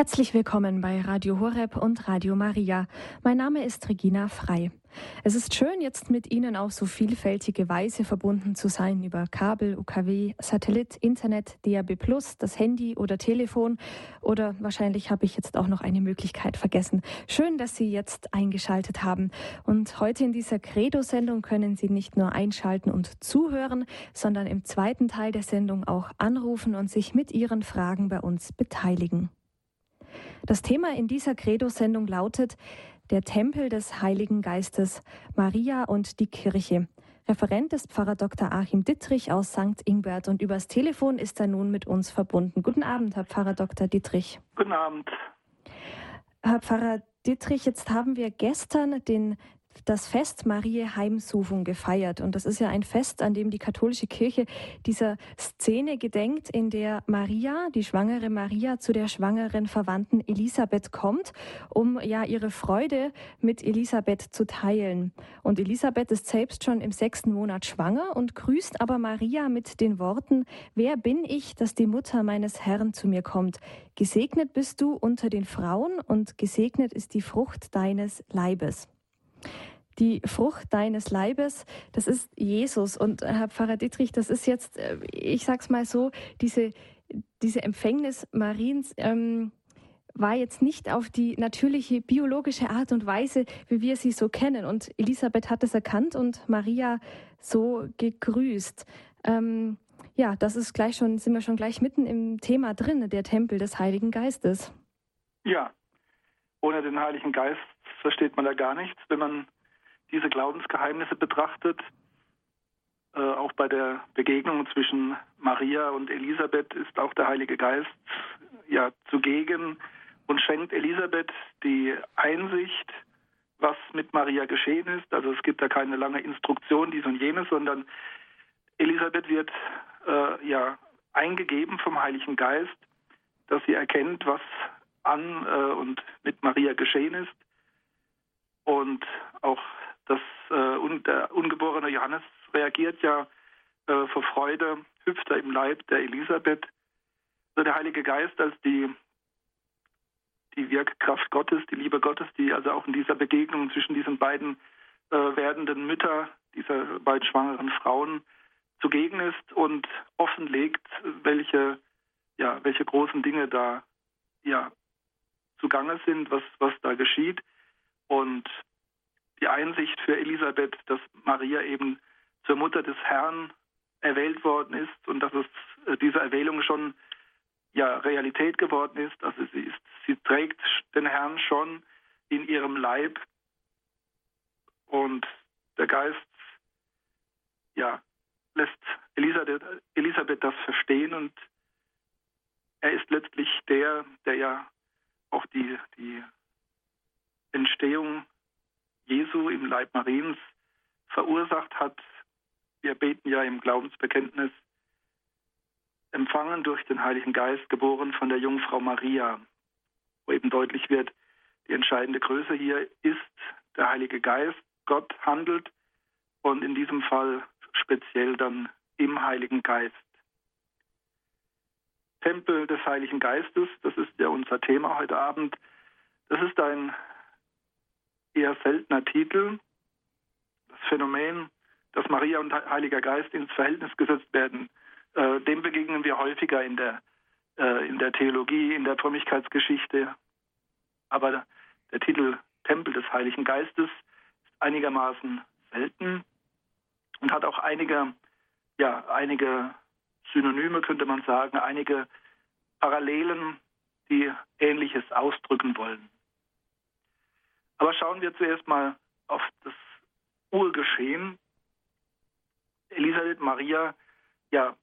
Herzlich willkommen bei Radio Horeb und Radio Maria. Mein Name ist Regina Frei. Es ist schön, jetzt mit Ihnen auf so vielfältige Weise verbunden zu sein über Kabel, UKW, Satellit, Internet, DAB+, das Handy oder Telefon oder wahrscheinlich habe ich jetzt auch noch eine Möglichkeit vergessen. Schön, dass Sie jetzt eingeschaltet haben. Und heute in dieser Credo-Sendung können Sie nicht nur einschalten und zuhören, sondern im zweiten Teil der Sendung auch anrufen und sich mit Ihren Fragen bei uns beteiligen. Das Thema in dieser Credo-Sendung lautet Der Tempel des Heiligen Geistes, Maria und die Kirche. Referent ist Pfarrer Dr. Achim Dittrich aus St. Ingbert und übers Telefon ist er nun mit uns verbunden. Guten Abend, Herr Pfarrer Dr. Dittrich. Guten Abend. Herr Pfarrer Dittrich, jetzt haben wir gestern den das Fest Marie Heimsufung gefeiert. Und das ist ja ein Fest, an dem die katholische Kirche dieser Szene gedenkt, in der Maria, die schwangere Maria, zu der schwangeren Verwandten Elisabeth kommt, um ja ihre Freude mit Elisabeth zu teilen. Und Elisabeth ist selbst schon im sechsten Monat schwanger und grüßt aber Maria mit den Worten, wer bin ich, dass die Mutter meines Herrn zu mir kommt? Gesegnet bist du unter den Frauen und gesegnet ist die Frucht deines Leibes die Frucht deines Leibes, das ist Jesus. Und Herr Pfarrer Dietrich, das ist jetzt, äh, ich sag's mal so, diese, diese Empfängnis Mariens, ähm, war jetzt nicht auf die natürliche biologische Art und Weise, wie wir sie so kennen. Und Elisabeth hat es erkannt und Maria so gegrüßt. Ähm, ja, das ist gleich schon, sind wir schon gleich mitten im Thema drin, der Tempel des Heiligen Geistes. Ja, ohne den Heiligen Geist versteht man da gar nichts. Wenn man diese Glaubensgeheimnisse betrachtet, äh, auch bei der Begegnung zwischen Maria und Elisabeth ist auch der Heilige Geist ja zugegen und schenkt Elisabeth die Einsicht, was mit Maria geschehen ist. Also es gibt da keine lange Instruktion, dies und jenes, sondern Elisabeth wird äh, ja eingegeben vom Heiligen Geist, dass sie erkennt, was an äh, und mit Maria geschehen ist. Und auch das, äh, der ungeborene Johannes reagiert ja äh, vor Freude, hüpft er im Leib der Elisabeth. Also der Heilige Geist als die, die Wirkkraft Gottes, die Liebe Gottes, die also auch in dieser Begegnung zwischen diesen beiden äh, werdenden Mütter, dieser beiden schwangeren Frauen zugegen ist und offenlegt, welche, ja, welche großen Dinge da ja, zugange sind, was, was da geschieht. Und die Einsicht für Elisabeth, dass Maria eben zur Mutter des Herrn erwählt worden ist und dass es äh, diese Erwählung schon ja Realität geworden ist. Also sie ist, sie trägt den Herrn schon in ihrem Leib und der Geist ja lässt Elisabeth, Elisabeth das verstehen und er ist letztlich der, der ja auch die, die Entstehung Jesu im Leib Mariens verursacht hat. Wir beten ja im Glaubensbekenntnis, empfangen durch den Heiligen Geist, geboren von der Jungfrau Maria, wo eben deutlich wird, die entscheidende Größe hier ist der Heilige Geist. Gott handelt und in diesem Fall speziell dann im Heiligen Geist. Tempel des Heiligen Geistes, das ist ja unser Thema heute Abend. Das ist ein eher seltener Titel. Das Phänomen, dass Maria und Heiliger Geist ins Verhältnis gesetzt werden, äh, dem begegnen wir häufiger in der, äh, in der Theologie, in der Frömmigkeitsgeschichte. Aber der, Titel Tempel des Heiligen Geistes ist einigermaßen selten und hat auch einige, ja, einige Synonyme, könnte man sagen, einige Parallelen, die Ähnliches ausdrücken wollen. Aber schauen wir zuerst mal auf das Urgeschehen. Elisabeth Maria ja,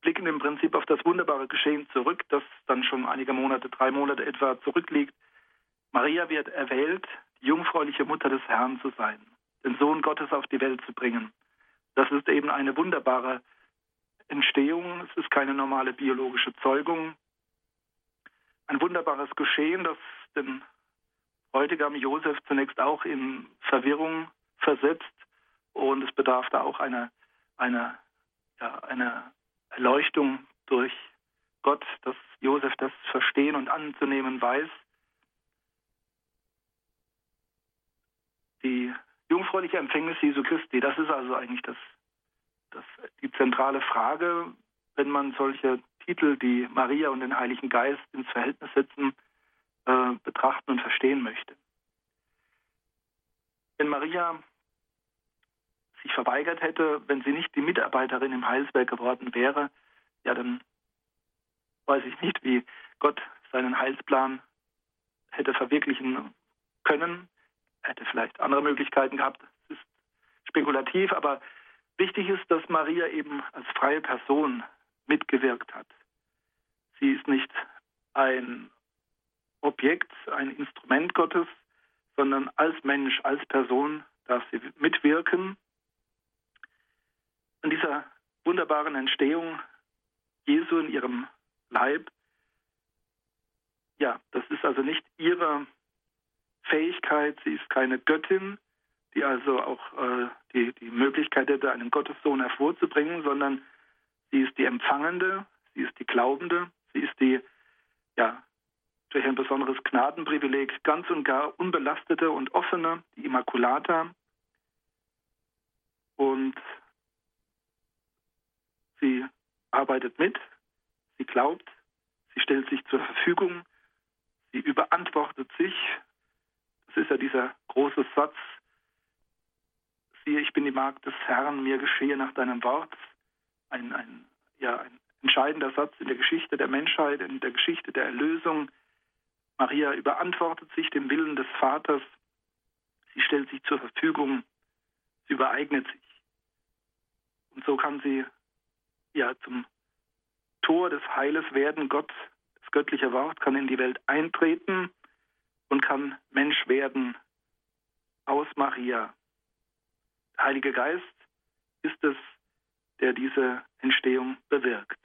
blicken im Prinzip auf das wunderbare Geschehen zurück, das dann schon einige Monate, drei Monate etwa zurückliegt. Maria wird erwählt, die jungfräuliche Mutter des Herrn zu sein, den Sohn Gottes auf die Welt zu bringen. Das ist eben eine wunderbare Entstehung, es ist keine normale biologische Zeugung. Ein wunderbares Geschehen, das den Bräutigam Josef zunächst auch in Verwirrung versetzt und es bedarf da auch einer eine, ja, eine Erleuchtung durch Gott, dass Josef das verstehen und anzunehmen weiß. Die jungfräuliche Empfängnis Jesu Christi, das ist also eigentlich das, das, die zentrale Frage, wenn man solche Titel, die Maria und den Heiligen Geist ins Verhältnis setzen, äh, betrachten und verstehen möchte. Wenn Maria sich verweigert hätte, wenn sie nicht die Mitarbeiterin im Heilswerk geworden wäre, ja, dann weiß ich nicht, wie Gott seinen Heilsplan hätte verwirklichen können. Er hätte vielleicht andere Möglichkeiten gehabt. Das ist spekulativ, aber wichtig ist, dass Maria eben als freie Person mitgewirkt hat. Sie ist nicht ein Objekt, ein Instrument Gottes, sondern als Mensch, als Person darf sie mitwirken. An dieser wunderbaren Entstehung Jesu in ihrem Leib, ja, das ist also nicht ihre Fähigkeit, sie ist keine Göttin, die also auch äh, die, die Möglichkeit hätte, einen Gottessohn hervorzubringen, sondern sie ist die Empfangende, sie ist die Glaubende, sie ist die, ja, durch ein besonderes Gnadenprivileg ganz und gar unbelastete und offene, die Immaculata. Und sie arbeitet mit, sie glaubt, sie stellt sich zur Verfügung, sie überantwortet sich. Das ist ja dieser große Satz, siehe, ich bin die Magd des Herrn, mir geschehe nach deinem Wort. Ein, ein, ja, ein entscheidender Satz in der Geschichte der Menschheit, in der Geschichte der Erlösung. Maria überantwortet sich dem Willen des Vaters, sie stellt sich zur Verfügung, sie übereignet sich. Und so kann sie ja zum Tor des Heiles werden. Gott, das göttliche Wort, kann in die Welt eintreten und kann Mensch werden aus Maria. Der Heilige Geist ist es, der diese Entstehung bewirkt.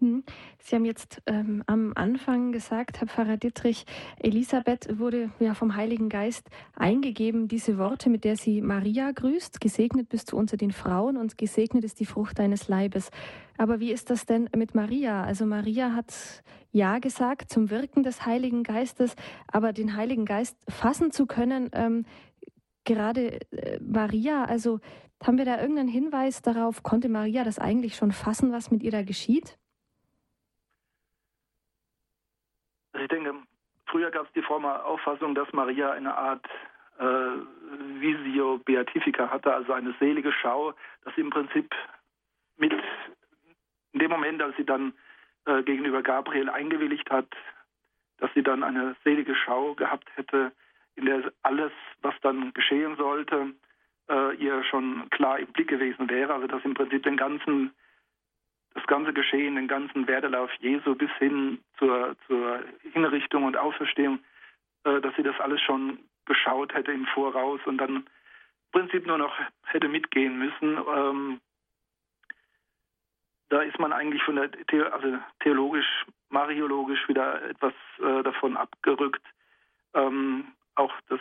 Hm. Sie haben jetzt ähm, am Anfang gesagt, Herr Pfarrer Dittrich, Elisabeth wurde ja vom Heiligen Geist eingegeben, diese Worte, mit der sie Maria grüßt, gesegnet bist du unter den Frauen und gesegnet ist die Frucht deines Leibes. Aber wie ist das denn mit Maria? Also Maria hat Ja gesagt zum Wirken des Heiligen Geistes, aber den Heiligen Geist fassen zu können, ähm, gerade äh, Maria, also haben wir da irgendeinen Hinweis darauf, konnte Maria das eigentlich schon fassen, was mit ihr da geschieht? Also ich denke, früher gab es die fromme Auffassung, dass Maria eine Art äh, Visio Beatifica hatte, also eine selige Schau, dass sie im Prinzip mit in dem Moment, als sie dann äh, gegenüber Gabriel eingewilligt hat, dass sie dann eine selige Schau gehabt hätte, in der alles, was dann geschehen sollte, äh, ihr schon klar im Blick gewesen wäre. Also dass im Prinzip den ganzen das ganze Geschehen, den ganzen Werdelauf Jesu bis hin zur, zur Hinrichtung und Auferstehung, äh, dass sie das alles schon geschaut hätte im Voraus und dann im Prinzip nur noch hätte mitgehen müssen. Ähm, da ist man eigentlich von der The also theologisch, mariologisch wieder etwas äh, davon abgerückt. Ähm, auch das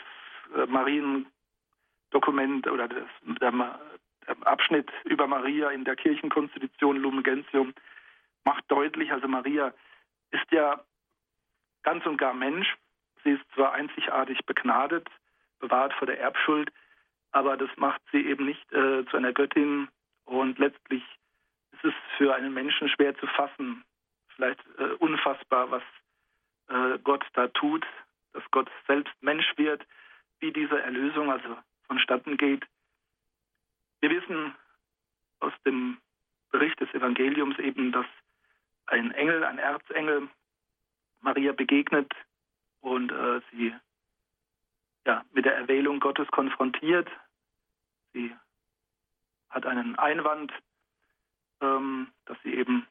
äh, Mariendokument oder das, der, Abschnitt über Maria in der Kirchenkonstitution Lumen Gentium macht deutlich, also Maria ist ja ganz und gar Mensch. Sie ist zwar einzigartig begnadet, bewahrt vor der Erbschuld, aber das macht sie eben nicht äh, zu einer Göttin und letztlich ist es für einen Menschen schwer zu fassen, vielleicht äh, unfassbar, was äh, Gott da tut, dass Gott selbst Mensch wird, wie diese Erlösung also vonstatten geht. Wir wissen aus dem Bericht des Evangeliums eben, dass ein Engel, ein Erzengel Maria begegnet und äh, sie ja, mit der Erwählung Gottes konfrontiert. Sie hat einen Einwand, ähm, dass sie eben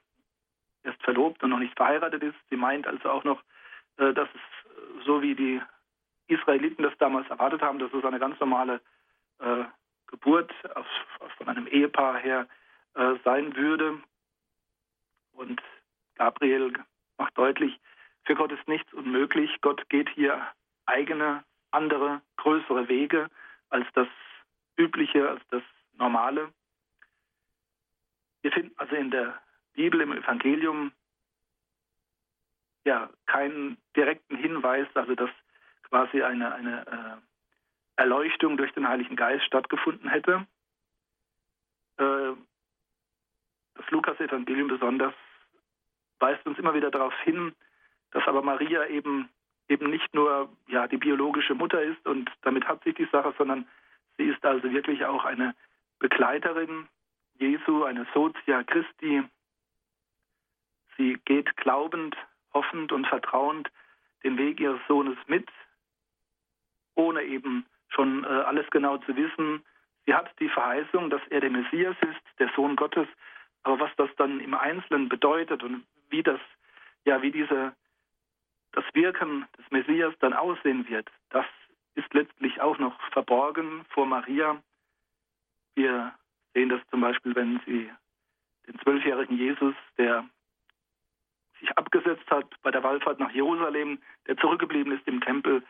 erst verlobt und noch nicht verheiratet ist. Sie meint also auch noch, äh, dass es so wie die Israeliten das damals erwartet haben, dass es eine ganz normale äh, Geburt aus, von einem Ehepaar her äh, sein würde. Und Gabriel macht deutlich, für Gott ist nichts unmöglich. Gott geht hier eigene, andere, größere Wege als das Übliche, als das Normale. Wir finden also in der Bibel, im Evangelium ja keinen direkten Hinweis, also dass quasi eine, eine äh, Erleuchtung durch den Heiligen Geist stattgefunden hätte. Äh, das Lukas-Evangelium besonders weist uns immer wieder darauf hin, dass aber Maria eben eben nicht nur ja die biologische Mutter ist und damit hat sich die Sache, sondern sie ist also wirklich auch eine Begleiterin Jesu, eine Sotia Christi. Sie geht glaubend, hoffend und vertrauend den Weg ihres Sohnes mit, ohne eben schon äh, alles genau zu wissen. Sie hat die Verheißung, dass er der Messias ist, der Sohn Gottes. Aber was das dann im Einzelnen bedeutet und wie das, ja, wie diese, das Wirken des Messias dann aussehen wird, das ist letztlich auch noch verborgen vor Maria. Wir sehen das zum Beispiel, wenn sie den zwölfjährigen Jesus, der sich abgesetzt hat bei der Wallfahrt nach Jerusalem, der zurückgeblieben ist im Tempel,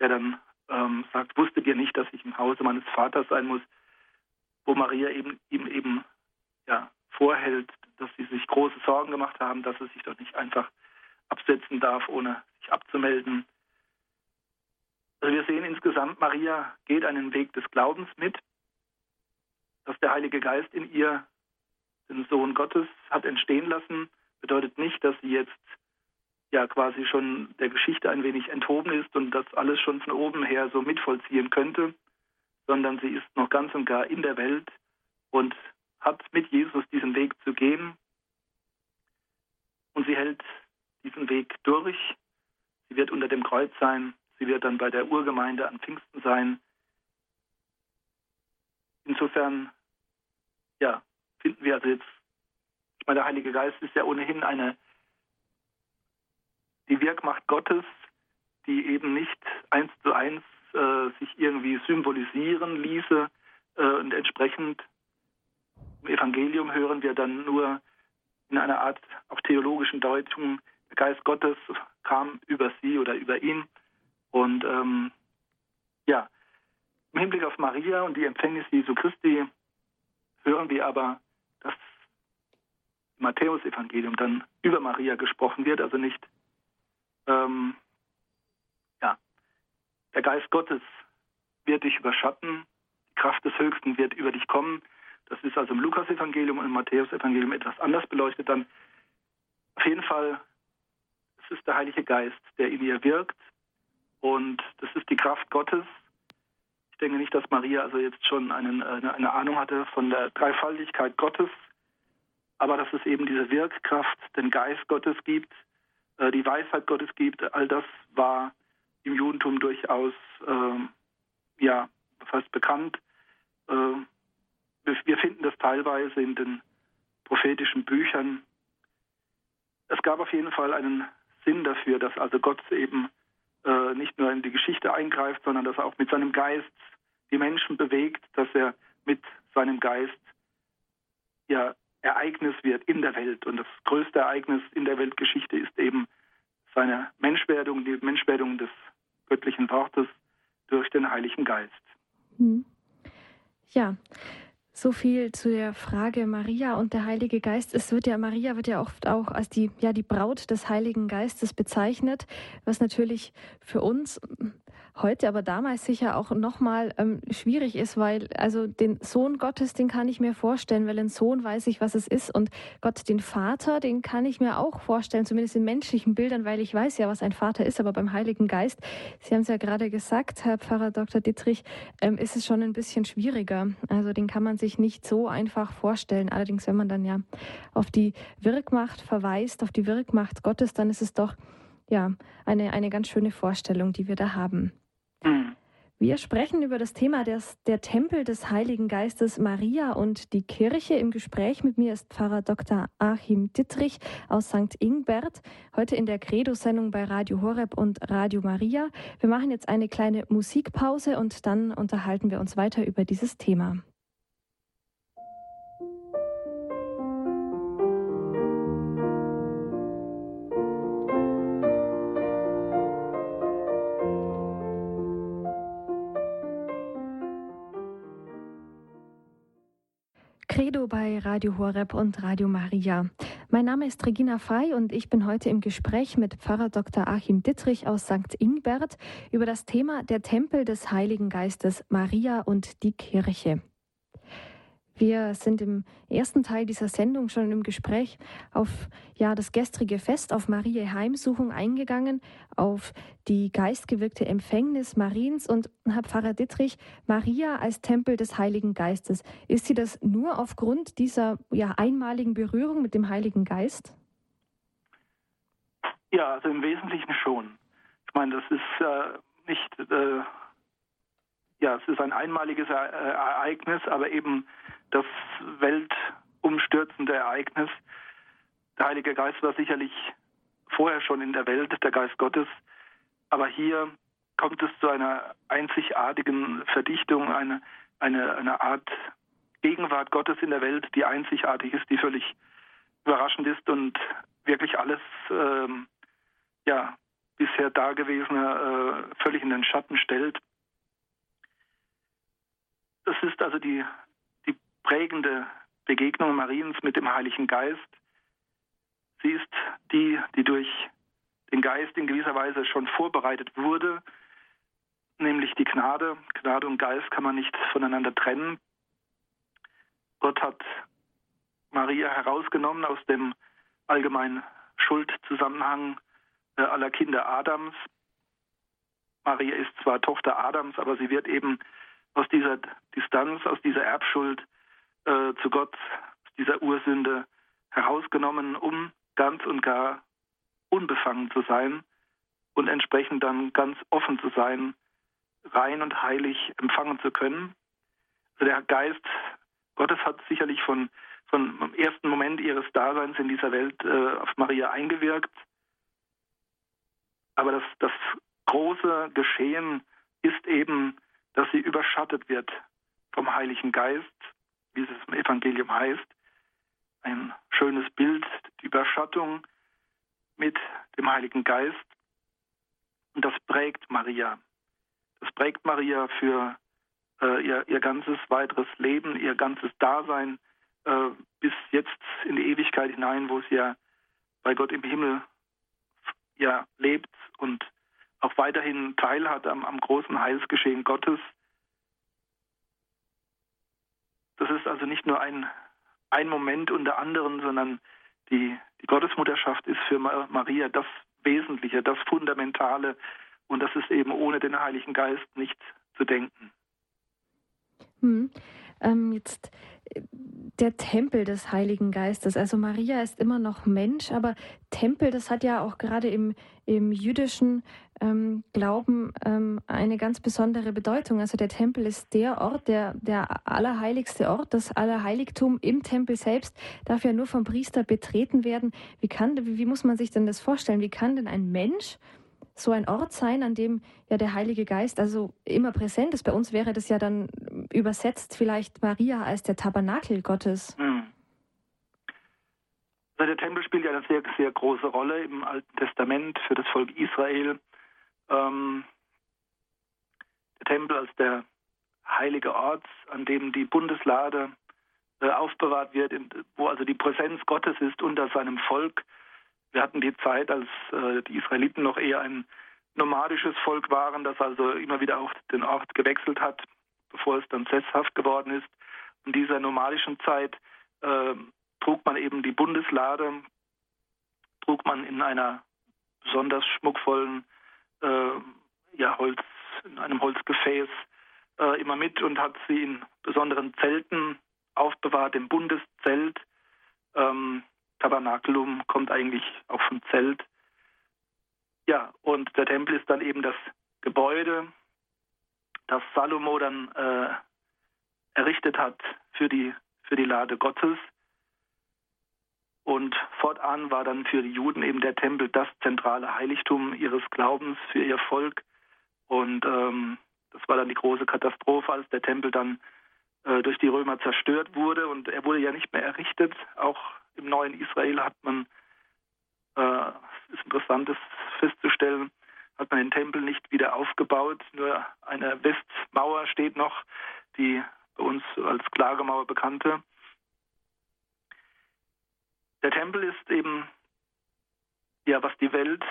der dann ähm, sagt, wusstet ihr nicht, dass ich im Hause meines Vaters sein muss, wo Maria eben, ihm eben ja, vorhält, dass sie sich große Sorgen gemacht haben, dass er sich doch nicht einfach absetzen darf, ohne sich abzumelden. Also wir sehen insgesamt, Maria geht einen Weg des Glaubens mit, dass der Heilige Geist in ihr den Sohn Gottes hat entstehen lassen, bedeutet nicht, dass sie jetzt ja quasi schon der Geschichte ein wenig enthoben ist und das alles schon von oben her so mitvollziehen könnte, sondern sie ist noch ganz und gar in der Welt und hat mit Jesus diesen Weg zu gehen. Und sie hält diesen Weg durch. Sie wird unter dem Kreuz sein. Sie wird dann bei der Urgemeinde an Pfingsten sein. Insofern, ja, finden wir also jetzt, ich meine, der Heilige Geist ist ja ohnehin eine, die Wirkmacht Gottes, die eben nicht eins zu eins äh, sich irgendwie symbolisieren ließe äh, und entsprechend im Evangelium hören wir dann nur in einer Art auch theologischen Deutung, der Geist Gottes kam über sie oder über ihn. Und ähm, ja, im Hinblick auf Maria und die Empfängnis Jesu Christi hören wir aber, dass Matthäus-Evangelium dann über Maria gesprochen wird, also nicht ähm, ja, der Geist Gottes wird dich überschatten, die Kraft des Höchsten wird über dich kommen. Das ist also im Lukas-Evangelium und im Matthäus-Evangelium etwas anders beleuchtet. Dann auf jeden Fall, es ist der Heilige Geist, der in ihr wirkt. Und das ist die Kraft Gottes. Ich denke nicht, dass Maria also jetzt schon einen, eine, eine Ahnung hatte von der Dreifaltigkeit Gottes, aber dass es eben diese Wirkkraft, den Geist Gottes gibt, die Weisheit Gottes gibt, all das war im Judentum durchaus äh, ja fast bekannt. Äh, wir finden das teilweise in den prophetischen Büchern. Es gab auf jeden Fall einen Sinn dafür, dass also Gott eben äh, nicht nur in die Geschichte eingreift, sondern dass er auch mit seinem Geist die Menschen bewegt, dass er mit seinem Geist ja Ereignis wird in der Welt. Und das größte Ereignis in der Weltgeschichte ist eben seine Menschwerdung, die Menschwerdung des göttlichen Wortes durch den Heiligen Geist. Hm. Ja, so viel zu der Frage Maria und der Heilige Geist. Es wird ja, Maria wird ja oft auch als die, ja, die Braut des Heiligen Geistes bezeichnet, was natürlich für uns heute, aber damals sicher auch nochmal ähm, schwierig ist, weil also den Sohn Gottes, den kann ich mir vorstellen, weil ein Sohn weiß ich, was es ist und Gott, den Vater, den kann ich mir auch vorstellen, zumindest in menschlichen Bildern, weil ich weiß ja, was ein Vater ist, aber beim Heiligen Geist, Sie haben es ja gerade gesagt, Herr Pfarrer Dr. Dittrich, ähm, ist es schon ein bisschen schwieriger. Also den kann man sich nicht so einfach vorstellen. Allerdings, wenn man dann ja auf die Wirkmacht verweist, auf die Wirkmacht Gottes, dann ist es doch ja eine, eine ganz schöne Vorstellung, die wir da haben. Mhm. Wir sprechen über das Thema des, der Tempel des Heiligen Geistes Maria und die Kirche. Im Gespräch mit mir ist Pfarrer Dr. Achim Dittrich aus St. Ingbert, heute in der Credo-Sendung bei Radio Horeb und Radio Maria. Wir machen jetzt eine kleine Musikpause und dann unterhalten wir uns weiter über dieses Thema. Credo bei Radio Horeb und Radio Maria. Mein Name ist Regina Frei und ich bin heute im Gespräch mit Pfarrer Dr. Achim Dittrich aus St. Ingbert über das Thema der Tempel des Heiligen Geistes Maria und die Kirche. Wir sind im ersten Teil dieser Sendung schon im Gespräch auf ja, das gestrige Fest, auf Marie Heimsuchung eingegangen, auf die geistgewirkte Empfängnis Mariens und Herr Pfarrer Dittrich, Maria als Tempel des Heiligen Geistes. Ist sie das nur aufgrund dieser ja, einmaligen Berührung mit dem Heiligen Geist? Ja, also im Wesentlichen schon. Ich meine, das ist äh, nicht, äh, ja, es ist ein einmaliges Ereignis, aber eben das weltumstürzende Ereignis. Der Heilige Geist war sicherlich vorher schon in der Welt, der Geist Gottes, aber hier kommt es zu einer einzigartigen Verdichtung, eine, eine, eine Art Gegenwart Gottes in der Welt, die einzigartig ist, die völlig überraschend ist und wirklich alles ähm, ja, bisher Dagewesene äh, völlig in den Schatten stellt. Das ist also die prägende Begegnung Mariens mit dem Heiligen Geist. Sie ist die, die durch den Geist in gewisser Weise schon vorbereitet wurde, nämlich die Gnade. Gnade und Geist kann man nicht voneinander trennen. Gott hat Maria herausgenommen aus dem allgemeinen Schuldzusammenhang äh, aller Kinder Adams. Maria ist zwar Tochter Adams, aber sie wird eben aus dieser Distanz, aus dieser Erbschuld äh, zu Gott dieser Ursünde herausgenommen, um ganz und gar unbefangen zu sein und entsprechend dann ganz offen zu sein, rein und heilig empfangen zu können. Also der Geist Gottes hat sicherlich von, von dem ersten Moment ihres Daseins in dieser Welt äh, auf Maria eingewirkt. Aber das, das große Geschehen ist eben, dass sie überschattet wird vom Heiligen Geist wie es im Evangelium heißt, ein schönes Bild, die Überschattung mit dem Heiligen Geist. Und das prägt Maria. Das prägt Maria für äh, ihr, ihr ganzes weiteres Leben, ihr ganzes Dasein äh, bis jetzt in die Ewigkeit hinein, wo sie ja bei Gott im Himmel ja lebt und auch weiterhin teilhat am, am großen Heilsgeschehen Gottes. Das ist also nicht nur ein, ein Moment unter anderem, sondern die, die Gottesmutterschaft ist für Maria das Wesentliche, das Fundamentale und das ist eben ohne den Heiligen Geist nicht zu denken. Hm. Ähm, jetzt der Tempel des Heiligen Geistes. Also Maria ist immer noch Mensch, aber Tempel, das hat ja auch gerade im, im jüdischen ähm, Glauben ähm, eine ganz besondere Bedeutung. Also der Tempel ist der Ort, der, der allerheiligste Ort, das Allerheiligtum im Tempel selbst darf ja nur vom Priester betreten werden. Wie, kann, wie, muss man sich denn das vorstellen? Wie kann denn ein Mensch so ein Ort sein, an dem ja der Heilige Geist also immer präsent ist. Bei uns wäre das ja dann übersetzt vielleicht Maria als der Tabernakel Gottes. Hm. Der Tempel spielt ja eine sehr, sehr große Rolle im Alten Testament für das Volk Israel. Ähm, der Tempel als der heilige Ort, an dem die Bundeslade äh, aufbewahrt wird, wo also die Präsenz Gottes ist unter seinem Volk. Wir hatten die Zeit, als äh, die Israeliten noch eher ein nomadisches Volk waren, das also immer wieder auch den Ort gewechselt hat, bevor es dann sesshaft geworden ist. In dieser nomadischen Zeit äh, trug man eben die Bundeslade, trug man in einer besonders schmuckvollen ja, Holz, in einem Holzgefäß äh, immer mit und hat sie in besonderen Zelten aufbewahrt, im Bundeszelt. Ähm, Tabernakelum kommt eigentlich auch vom Zelt. Ja, und der Tempel ist dann eben das Gebäude, das Salomo dann äh, errichtet hat für die, für die Lade Gottes. Und fortan war dann für die Juden eben der Tempel das zentrale Heiligtum ihres Glaubens für ihr Volk. Und ähm, das war dann die große Katastrophe, als der Tempel dann äh, durch die Römer zerstört wurde. Und er wurde ja nicht mehr errichtet, auch im neuen Israel hat man, äh, ist interessant, das festzustellen, hat man den Tempel nicht wieder aufgebaut. Nur eine Westmauer steht noch, die bei uns als Klagemauer bekannte. Der Tempel ist eben, ja, was die Welt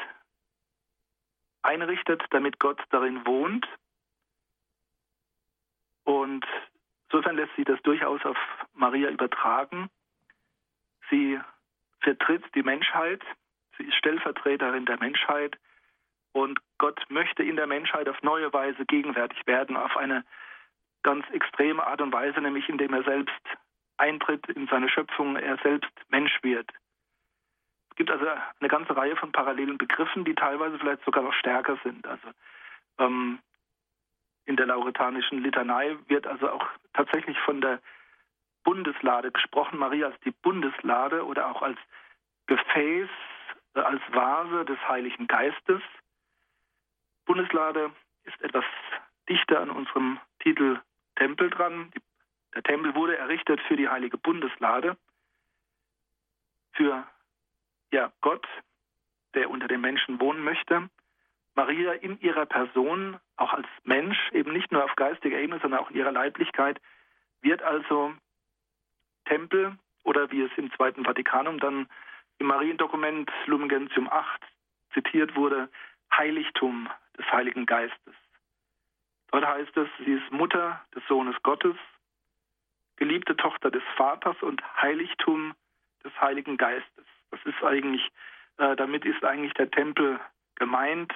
einrichtet, damit Gott darin wohnt. Und insofern lässt sich das durchaus auf Maria übertragen. Sie vertritt die Menschheit, sie ist Stellvertreterin der Menschheit und Gott möchte in der Menschheit auf neue Weise gegenwärtig werden, auf eine ganz extreme Art und Weise, nämlich indem er selbst eintritt in seine Schöpfung, er selbst Mensch wird. Es gibt also eine ganze Reihe von parallelen Begriffen, die teilweise vielleicht sogar noch stärker sind. Also ähm, in der lauretanischen Litanei wird also auch tatsächlich von der Bundeslade gesprochen, Maria als die Bundeslade oder auch als Gefäß, äh, als Vase des Heiligen Geistes. Bundeslade ist etwas dichter an unserem Titel Tempel dran. Der Tempel wurde errichtet für die heilige Bundeslade, für ja, Gott, der unter den Menschen wohnen möchte. Maria in ihrer Person, auch als Mensch, eben nicht nur auf geistiger Ebene, sondern auch in ihrer Leiblichkeit, wird also Tempel oder wie es im Zweiten Vatikanum dann im Mariendokument Lumen Gentium 8 zitiert wurde, Heiligtum des Heiligen Geistes. Dort heißt es, sie ist Mutter des Sohnes Gottes, geliebte Tochter des Vaters und Heiligtum des Heiligen Geistes. Das ist eigentlich, äh, damit ist eigentlich der Tempel gemeint.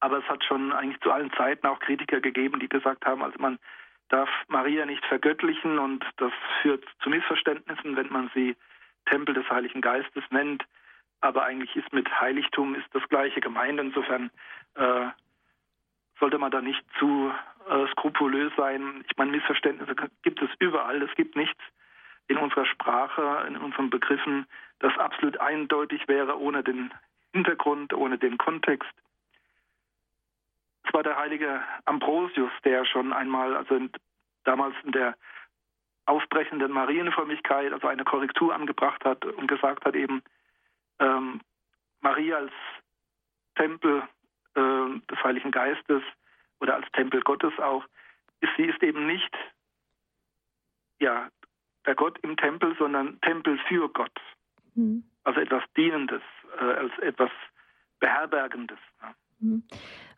Aber es hat schon eigentlich zu allen Zeiten auch Kritiker gegeben, die gesagt haben, also man darf Maria nicht vergöttlichen und das führt zu Missverständnissen, wenn man sie Tempel des Heiligen Geistes nennt. Aber eigentlich ist mit Heiligtum ist das gleiche gemeint. Insofern äh, sollte man da nicht zu äh, skrupulös sein. Ich meine, Missverständnisse gibt es überall. Es gibt nichts in unserer Sprache, in unseren Begriffen, das absolut eindeutig wäre, ohne den Hintergrund, ohne den Kontext. Es war der heilige Ambrosius, der schon einmal, also in, damals in der aufbrechenden Marienfrömmigkeit, also eine Korrektur angebracht hat und gesagt hat eben, ähm, Maria als Tempel äh, des Heiligen Geistes oder als Tempel Gottes auch, ist, sie ist eben nicht ja, der Gott im Tempel, sondern Tempel für Gott. Mhm. Also etwas Dienendes, äh, als etwas Beherbergendes. Ja. Mhm.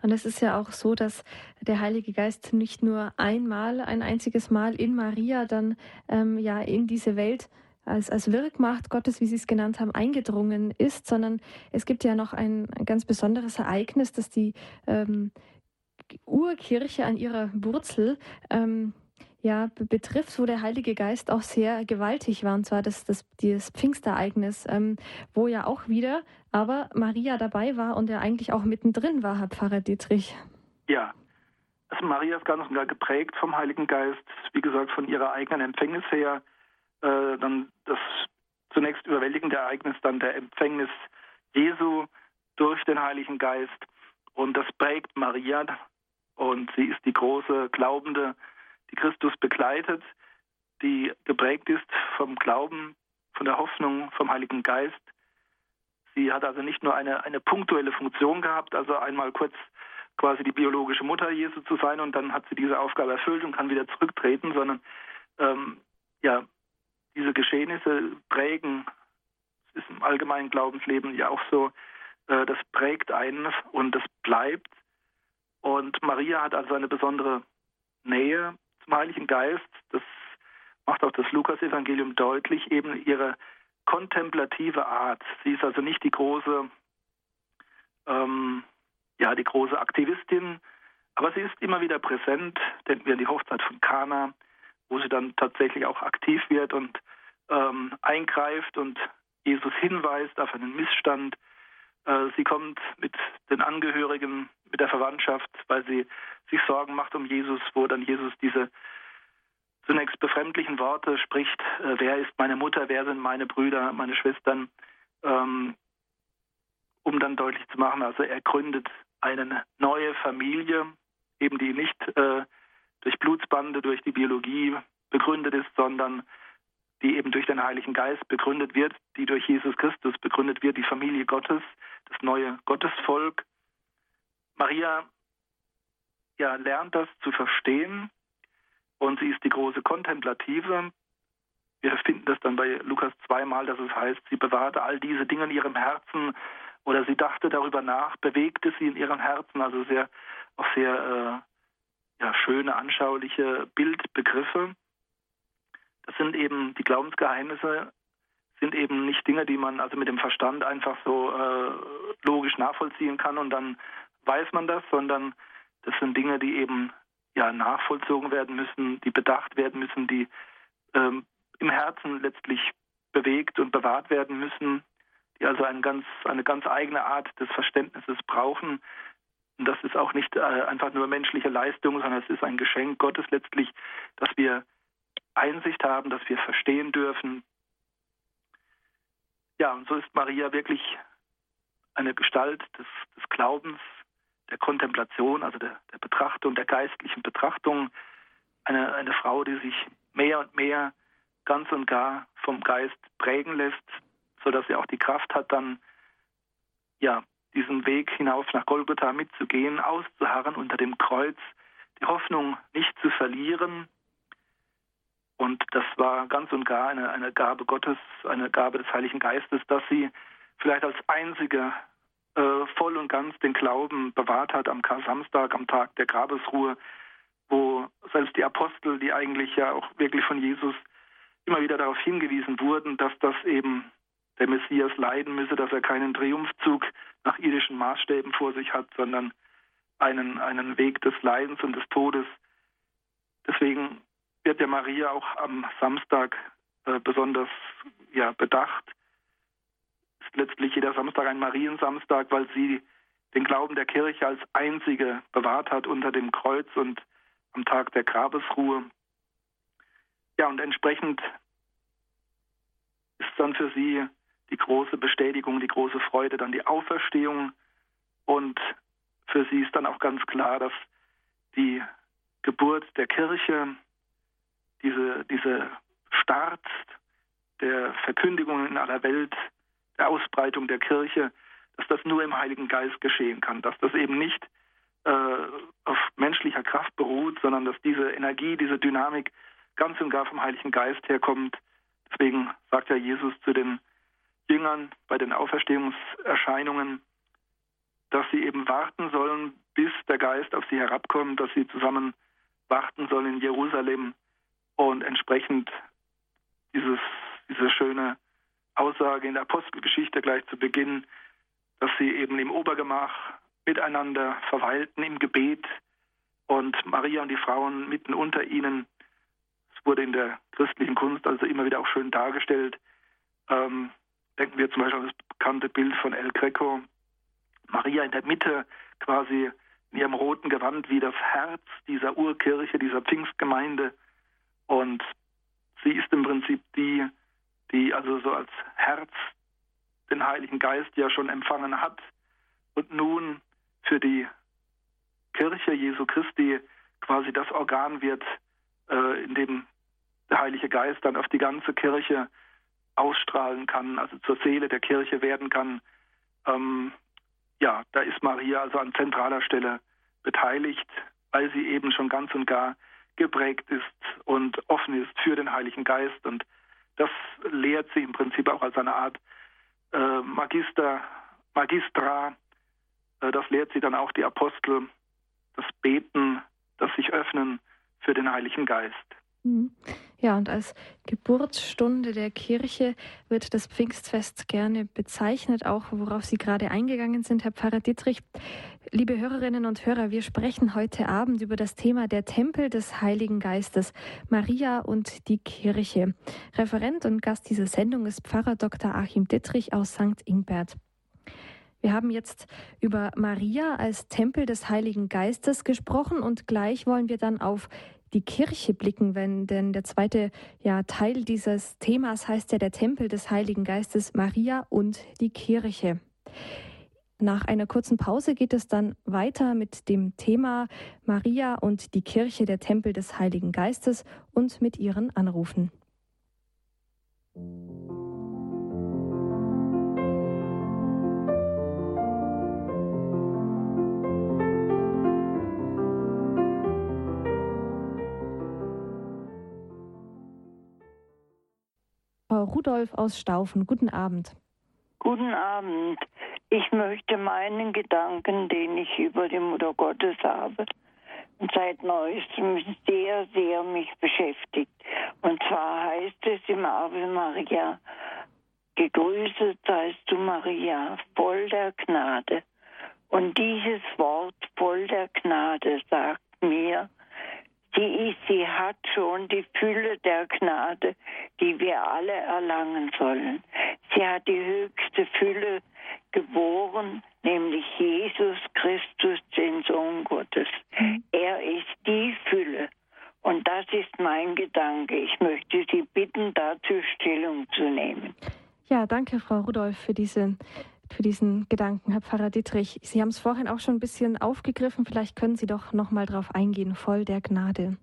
Und es ist ja auch so, dass der Heilige Geist nicht nur einmal, ein einziges Mal in Maria dann ähm, ja in diese Welt als, als Wirkmacht Gottes, wie Sie es genannt haben, eingedrungen ist, sondern es gibt ja noch ein, ein ganz besonderes Ereignis, das die ähm, Urkirche an ihrer Wurzel ähm, ja, betrifft, wo der Heilige Geist auch sehr gewaltig war, und zwar das, das, das Pfingstereignis, ähm, wo ja auch wieder aber Maria dabei war und er eigentlich auch mittendrin war, Herr Pfarrer Dietrich. Ja, also Maria ist ganz und gar geprägt vom Heiligen Geist, wie gesagt, von ihrer eigenen Empfängnis her. Äh, dann das zunächst überwältigende Ereignis, dann der Empfängnis Jesu durch den Heiligen Geist. Und das prägt Maria und sie ist die große Glaubende, die Christus begleitet, die geprägt ist vom Glauben, von der Hoffnung, vom Heiligen Geist. Sie hat also nicht nur eine, eine punktuelle Funktion gehabt, also einmal kurz quasi die biologische Mutter Jesu zu sein und dann hat sie diese Aufgabe erfüllt und kann wieder zurücktreten, sondern ähm, ja, diese Geschehnisse prägen, ist im allgemeinen Glaubensleben ja auch so, äh, das prägt einen und das bleibt. Und Maria hat also eine besondere Nähe zum Heiligen Geist. Das macht auch das Lukas-Evangelium deutlich, eben ihre kontemplative Art. Sie ist also nicht die große, ähm, ja, die große Aktivistin, aber sie ist immer wieder präsent. Denken wir an die Hochzeit von Kana, wo sie dann tatsächlich auch aktiv wird und ähm, eingreift und Jesus hinweist auf einen Missstand. Äh, sie kommt mit den Angehörigen, mit der Verwandtschaft, weil sie sich Sorgen macht um Jesus, wo dann Jesus diese zunächst befremdlichen Worte spricht, äh, wer ist meine Mutter, wer sind meine Brüder, meine Schwestern, ähm, um dann deutlich zu machen, also er gründet eine neue Familie, eben die nicht äh, durch Blutsbande, durch die Biologie begründet ist, sondern die eben durch den Heiligen Geist begründet wird, die durch Jesus Christus begründet wird, die Familie Gottes, das neue Gottesvolk. Maria ja, lernt das zu verstehen und sie ist die große Kontemplative. wir finden das dann bei Lukas zweimal, dass es heißt, sie bewahrte all diese Dinge in ihrem Herzen oder sie dachte darüber nach, bewegte sie in ihrem Herzen, also sehr auch sehr äh, ja, schöne, anschauliche Bildbegriffe. Das sind eben die Glaubensgeheimnisse, sind eben nicht Dinge, die man also mit dem Verstand einfach so äh, logisch nachvollziehen kann und dann weiß man das, sondern das sind Dinge, die eben ja nachvollzogen werden müssen, die bedacht werden müssen, die ähm, im Herzen letztlich bewegt und bewahrt werden müssen, die also eine ganz, eine ganz eigene Art des Verständnisses brauchen. Und das ist auch nicht äh, einfach nur menschliche Leistung, sondern es ist ein Geschenk Gottes letztlich, dass wir Einsicht haben, dass wir verstehen dürfen. Ja, und so ist Maria wirklich eine Gestalt des, des Glaubens, der Kontemplation, also der, der, Betrachtung, der geistlichen Betrachtung. Eine, eine Frau, die sich mehr und mehr ganz und gar vom Geist prägen lässt, sodass sie auch die Kraft hat, dann ja diesen Weg hinauf nach Golgotha mitzugehen, auszuharren unter dem Kreuz, die Hoffnung nicht zu verlieren. Und das war ganz und gar eine, eine Gabe Gottes, eine Gabe des Heiligen Geistes, dass sie vielleicht als einzige voll und ganz den Glauben bewahrt hat am Samstag, am Tag der Grabesruhe, wo selbst die Apostel, die eigentlich ja auch wirklich von Jesus immer wieder darauf hingewiesen wurden, dass das eben der Messias leiden müsse, dass er keinen Triumphzug nach irdischen Maßstäben vor sich hat, sondern einen, einen Weg des Leidens und des Todes. Deswegen wird ja Maria auch am Samstag äh, besonders ja, bedacht. Letztlich jeder Samstag ein Mariensamstag, weil sie den Glauben der Kirche als einzige bewahrt hat unter dem Kreuz und am Tag der Grabesruhe. Ja, und entsprechend ist dann für sie die große Bestätigung, die große Freude, dann die Auferstehung. Und für sie ist dann auch ganz klar, dass die Geburt der Kirche, diese, diese Start der Verkündigung in aller Welt, der Ausbreitung der Kirche, dass das nur im Heiligen Geist geschehen kann, dass das eben nicht äh, auf menschlicher Kraft beruht, sondern dass diese Energie, diese Dynamik ganz und gar vom Heiligen Geist herkommt. Deswegen sagt ja Jesus zu den Jüngern bei den Auferstehungserscheinungen, dass sie eben warten sollen, bis der Geist auf sie herabkommt, dass sie zusammen warten sollen in Jerusalem und entsprechend dieses, diese schöne Aussage in der Apostelgeschichte gleich zu Beginn, dass sie eben im Obergemach miteinander verweilten im Gebet und Maria und die Frauen mitten unter ihnen. Es wurde in der christlichen Kunst also immer wieder auch schön dargestellt, ähm, Denken wir zum Beispiel an das bekannte Bild von El Greco. Maria in der Mitte quasi in ihrem roten Gewand wie das Herz dieser Urkirche, dieser Pfingstgemeinde. Und sie ist im Prinzip die, die also so als Herz den Heiligen Geist ja schon empfangen hat und nun für die Kirche Jesu Christi quasi das Organ wird, äh, in dem der Heilige Geist dann auf die ganze Kirche ausstrahlen kann, also zur Seele der Kirche werden kann. Ähm, ja, da ist Maria also an zentraler Stelle beteiligt, weil sie eben schon ganz und gar geprägt ist und offen ist für den Heiligen Geist. Und das lehrt sie im Prinzip auch als eine Art äh, Magister, Magistra. Äh, das lehrt sie dann auch die Apostel, das Beten, das sich öffnen für den Heiligen Geist. Mhm. Ja, und als Geburtsstunde der Kirche wird das Pfingstfest gerne bezeichnet, auch worauf Sie gerade eingegangen sind, Herr Pfarrer Dietrich. Liebe Hörerinnen und Hörer, wir sprechen heute Abend über das Thema der Tempel des Heiligen Geistes, Maria und die Kirche. Referent und Gast dieser Sendung ist Pfarrer Dr. Achim Dittrich aus St. Ingbert. Wir haben jetzt über Maria als Tempel des Heiligen Geistes gesprochen und gleich wollen wir dann auf die Kirche blicken, wenn denn der zweite ja, Teil dieses Themas heißt ja der Tempel des Heiligen Geistes Maria und die Kirche. Nach einer kurzen Pause geht es dann weiter mit dem Thema Maria und die Kirche, der Tempel des Heiligen Geistes und mit ihren Anrufen. Rudolf aus Staufen. Guten Abend. Guten Abend. Ich möchte meinen Gedanken, den ich über die Mutter Gottes habe, seit neuestem sehr, sehr mich beschäftigt. Und zwar heißt es im Ave Maria, gegrüßet seist du Maria, voll der Gnade. Und dieses Wort voll der Gnade sagt mir, sie, ist, sie hat schon die Fülle der Gnade, die wir alle erlangen sollen. Sie hat die höchste Fülle geboren, nämlich Jesus Christus, den Sohn Gottes. Er ist die Fülle. Und das ist mein Gedanke. Ich möchte Sie bitten, dazu Stellung zu nehmen. Ja, danke, Frau Rudolph, für, diese, für diesen Gedanken, Herr Pfarrer Dietrich. Sie haben es vorhin auch schon ein bisschen aufgegriffen. Vielleicht können Sie doch noch mal darauf eingehen. Voll der Gnade.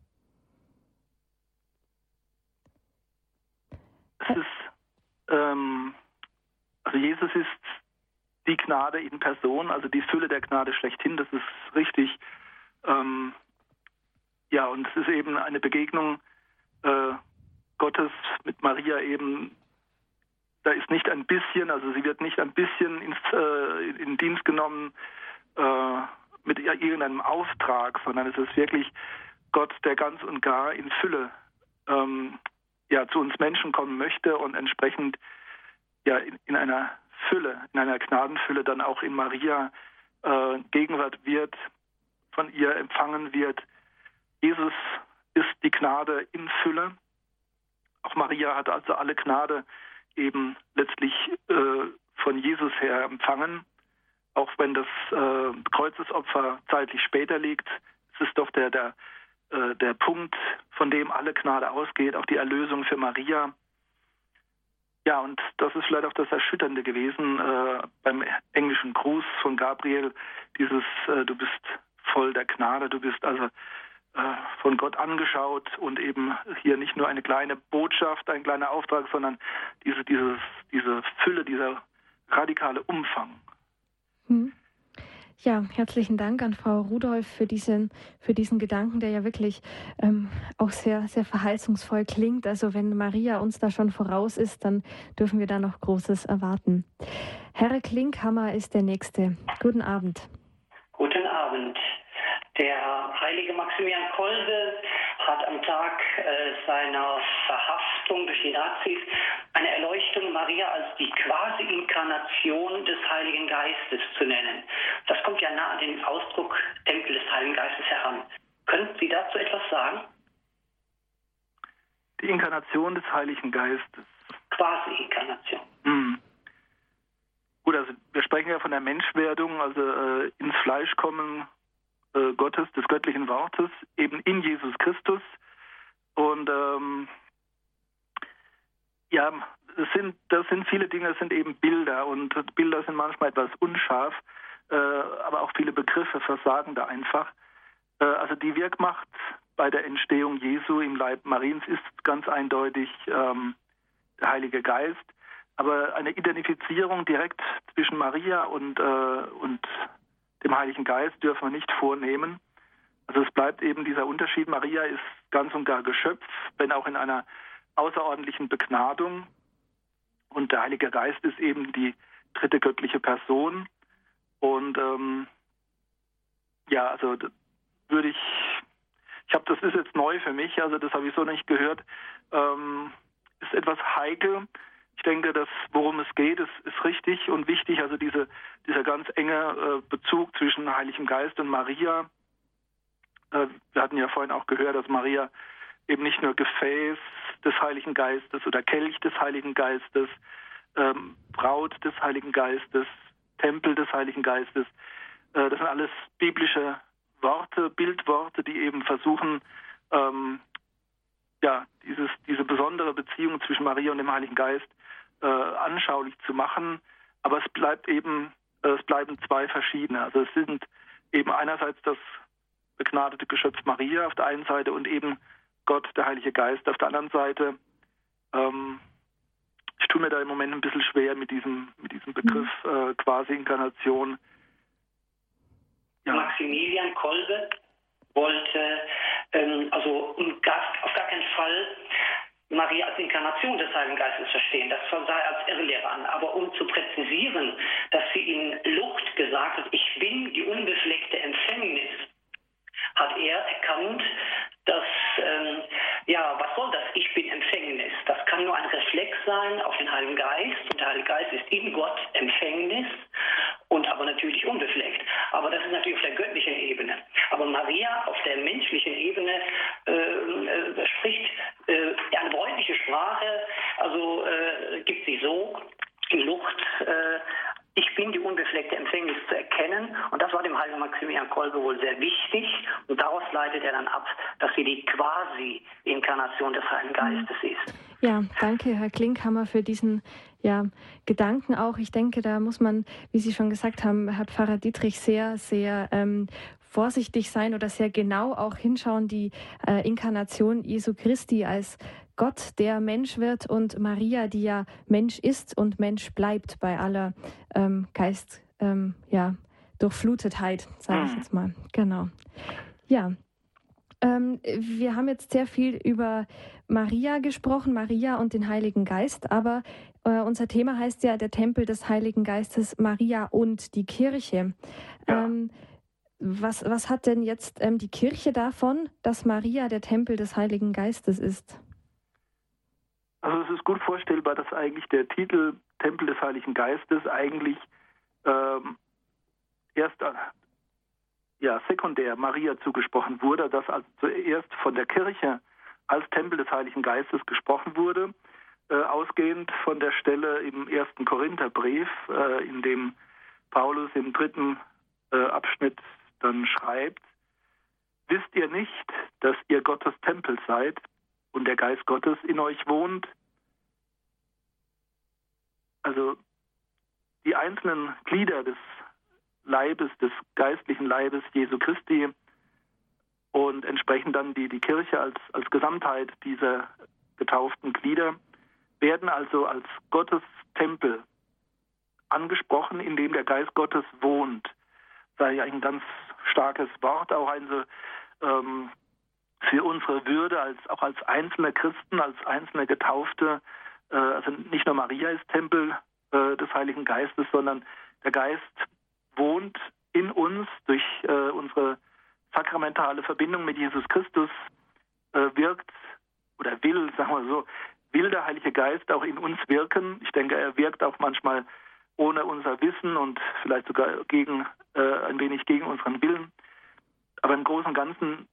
Es ist, ähm, also Jesus ist die Gnade in Person, also die Fülle der Gnade schlechthin, das ist richtig. Ähm, ja, und es ist eben eine Begegnung äh, Gottes mit Maria eben, da ist nicht ein bisschen, also sie wird nicht ein bisschen ins, äh, in Dienst genommen äh, mit irgendeinem Auftrag, sondern es ist wirklich Gott, der ganz und gar in Fülle ähm, ja, zu uns Menschen kommen möchte und entsprechend ja in, in einer Fülle, in einer Gnadenfülle dann auch in Maria äh, Gegenwart wird, von ihr empfangen wird. Jesus ist die Gnade in Fülle. Auch Maria hat also alle Gnade eben letztlich äh, von Jesus her empfangen. Auch wenn das äh, Kreuzesopfer zeitlich später liegt, es ist doch der, der, äh, der Punkt, von dem alle Gnade ausgeht, auch die Erlösung für Maria. Ja, und das ist vielleicht auch das Erschütternde gewesen äh, beim englischen Gruß von Gabriel, dieses äh, Du bist voll der Gnade, du bist also von Gott angeschaut und eben hier nicht nur eine kleine Botschaft, ein kleiner Auftrag, sondern diese, dieses, diese Fülle, dieser radikale Umfang. Hm. Ja, herzlichen Dank an Frau Rudolph für diesen, für diesen Gedanken, der ja wirklich ähm, auch sehr, sehr verheißungsvoll klingt. Also wenn Maria uns da schon voraus ist, dann dürfen wir da noch Großes erwarten. Herr Klinkhammer ist der Nächste. Guten Abend. Guten Abend. Der heilige Maximilian Kolbe hat am Tag äh, seiner Verhaftung durch die Nazis eine Erleuchtung Maria als die Quasi-Inkarnation des Heiligen Geistes zu nennen. Das kommt ja nah an den Ausdruck Tempel des Heiligen Geistes heran. Könnten Sie dazu etwas sagen? Die Inkarnation des Heiligen Geistes. Quasi-Inkarnation. Hm. Gut, also wir sprechen ja von der Menschwerdung, also äh, ins Fleisch kommen äh, Gottes, des göttlichen Wortes, eben in Jesus Christus. Und ähm, ja, es sind, das sind viele Dinge, es sind eben Bilder und Bilder sind manchmal etwas unscharf, äh, aber auch viele Begriffe versagen da einfach. Äh, also die Wirkmacht bei der Entstehung Jesu im Leib Mariens ist ganz eindeutig ähm, der Heilige Geist, aber eine Identifizierung direkt zwischen Maria und, äh, und dem Heiligen Geist dürfen wir nicht vornehmen. Also es bleibt eben dieser Unterschied. Maria ist ganz und gar Geschöpf, wenn auch in einer außerordentlichen Begnadung. Und der Heilige Geist ist eben die dritte göttliche Person. Und ähm, ja, also würde ich, ich habe, das ist jetzt neu für mich, also das habe ich so nicht gehört, ähm, ist etwas heikel. Ich denke, dass worum es geht, ist, ist richtig und wichtig. Also diese, dieser ganz enge äh, Bezug zwischen Heiligem Geist und Maria. Äh, wir hatten ja vorhin auch gehört, dass Maria eben nicht nur Gefäß des Heiligen Geistes oder Kelch des Heiligen Geistes, ähm, Braut des Heiligen Geistes, Tempel des Heiligen Geistes. Äh, das sind alles biblische Worte, Bildworte, die eben versuchen, ähm, ja, dieses, diese besondere Beziehung zwischen Maria und dem Heiligen Geist äh, anschaulich zu machen. Aber es bleibt eben, äh, es bleiben zwei verschiedene. Also es sind eben einerseits das begnadete Geschöpf Maria auf der einen Seite und eben Gott, der Heilige Geist auf der anderen Seite. Ähm, ich tue mir da im Moment ein bisschen schwer mit diesem, mit diesem Begriff mhm. äh, Quasi-Inkarnation. Ja. Maximilian Kolbe wollte ähm, also auf gar keinen Fall Maria als Inkarnation des Heiligen Geistes verstehen. Das sei als Irrlehre an. Aber um zu präzisieren, dass sie in Lucht gesagt hat, ich bin die unbefleckte Empfängnis, hat er erkannt, dass, ähm, ja, was soll das? Ich bin Empfängnis. Das kann nur ein Reflex sein auf den Heiligen Geist. Und der Heilige Geist ist in Gott Empfängnis und aber natürlich unbefleckt. Aber das ist natürlich auf der göttlichen Ebene. Aber Maria auf der menschlichen Ebene äh, äh, spricht äh, eine bräutliche Sprache, also äh, gibt sie so in Lucht äh, ich bin die unbefleckte Empfängnis zu erkennen. Und das war dem heiligen Maximilian Kolbe wohl sehr wichtig. Und daraus leitet er dann ab, dass sie die Quasi-Inkarnation des Heiligen. Geistes ist. Ja, danke, Herr Klinkhammer, für diesen ja, Gedanken auch. Ich denke, da muss man, wie Sie schon gesagt haben, Herr Pfarrer Dietrich, sehr, sehr ähm, vorsichtig sein oder sehr genau auch hinschauen, die äh, Inkarnation Jesu Christi als Gott, der Mensch wird und Maria, die ja Mensch ist und Mensch bleibt bei aller ähm, Geist, ähm, ja, Durchflutetheit, sage ich mhm. jetzt mal. Genau. Ja. Ähm, wir haben jetzt sehr viel über Maria gesprochen, Maria und den Heiligen Geist, aber äh, unser Thema heißt ja der Tempel des Heiligen Geistes, Maria und die Kirche. Ja. Ähm, was, was hat denn jetzt ähm, die Kirche davon, dass Maria der Tempel des Heiligen Geistes ist? Also es ist gut vorstellbar, dass eigentlich der Titel Tempel des Heiligen Geistes eigentlich ähm, erst ja, sekundär Maria zugesprochen wurde, dass also zuerst von der Kirche als Tempel des Heiligen Geistes gesprochen wurde, äh, ausgehend von der Stelle im ersten Korintherbrief, äh, in dem Paulus im dritten äh, Abschnitt dann schreibt, wisst ihr nicht, dass ihr Gottes Tempel seid und der Geist Gottes in euch wohnt. Also die einzelnen Glieder des Leibes, des geistlichen Leibes Jesu Christi und entsprechend dann die, die Kirche als, als Gesamtheit dieser getauften Glieder werden also als Gottes Tempel angesprochen, in dem der Geist Gottes wohnt. Das sei ja ein ganz starkes Wort, auch ein so ähm, für unsere Würde als auch als einzelne Christen, als einzelne Getaufte, äh, also nicht nur Maria ist Tempel äh, des Heiligen Geistes, sondern der Geist wohnt in uns durch äh, unsere sakramentale Verbindung mit Jesus Christus, äh, wirkt oder will, sagen wir so, will der Heilige Geist auch in uns wirken. Ich denke, er wirkt auch manchmal ohne unser Wissen und vielleicht sogar gegen äh, ein wenig gegen unseren Willen. Aber im Großen und Ganzen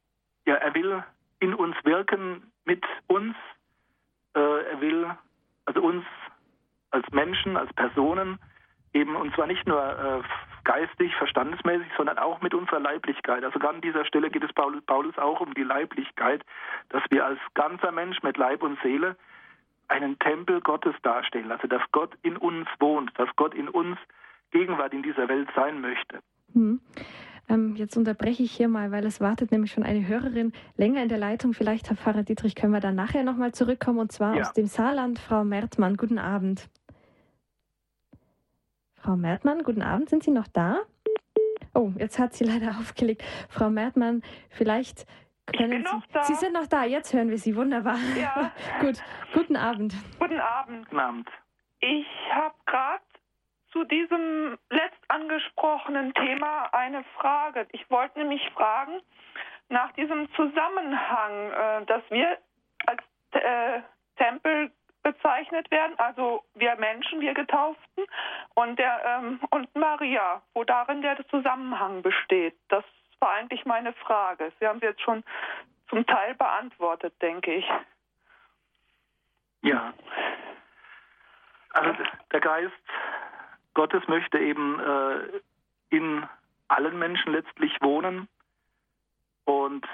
ja, er will in uns wirken, mit uns. Äh, er will also uns als Menschen, als Personen eben und zwar nicht nur äh, geistig, verstandesmäßig, sondern auch mit unserer Leiblichkeit. Also gerade an dieser Stelle geht es Paulus, Paulus auch um die Leiblichkeit, dass wir als ganzer Mensch mit Leib und Seele einen Tempel Gottes darstellen. Also dass Gott in uns wohnt, dass Gott in uns Gegenwart in dieser Welt sein möchte. Hm. Ähm, jetzt unterbreche ich hier mal, weil es wartet nämlich schon eine Hörerin länger in der Leitung. Vielleicht, Herr Pfarrer Dietrich, können wir dann nachher nochmal zurückkommen und zwar ja. aus dem Saarland, Frau Mertmann. Guten Abend. Frau Mertmann, guten Abend. Sind Sie noch da? Oh, jetzt hat sie leider aufgelegt. Frau Mertmann, vielleicht können Sie. Da. Sie sind noch da, jetzt hören wir Sie. Wunderbar. Ja. Gut, guten Abend. Guten Abend. Guten Abend. Ich habe gerade zu diesem letzt angesprochenen Thema eine Frage. Ich wollte nämlich fragen nach diesem Zusammenhang, äh, dass wir als äh, Tempel bezeichnet werden, also wir Menschen, wir Getauften und der ähm, und Maria, wo darin der Zusammenhang besteht. Das war eigentlich meine Frage. Sie haben sie jetzt schon zum Teil beantwortet, denke ich. Ja. Also der Geist Gottes möchte eben äh, in allen Menschen letztlich wohnen. Und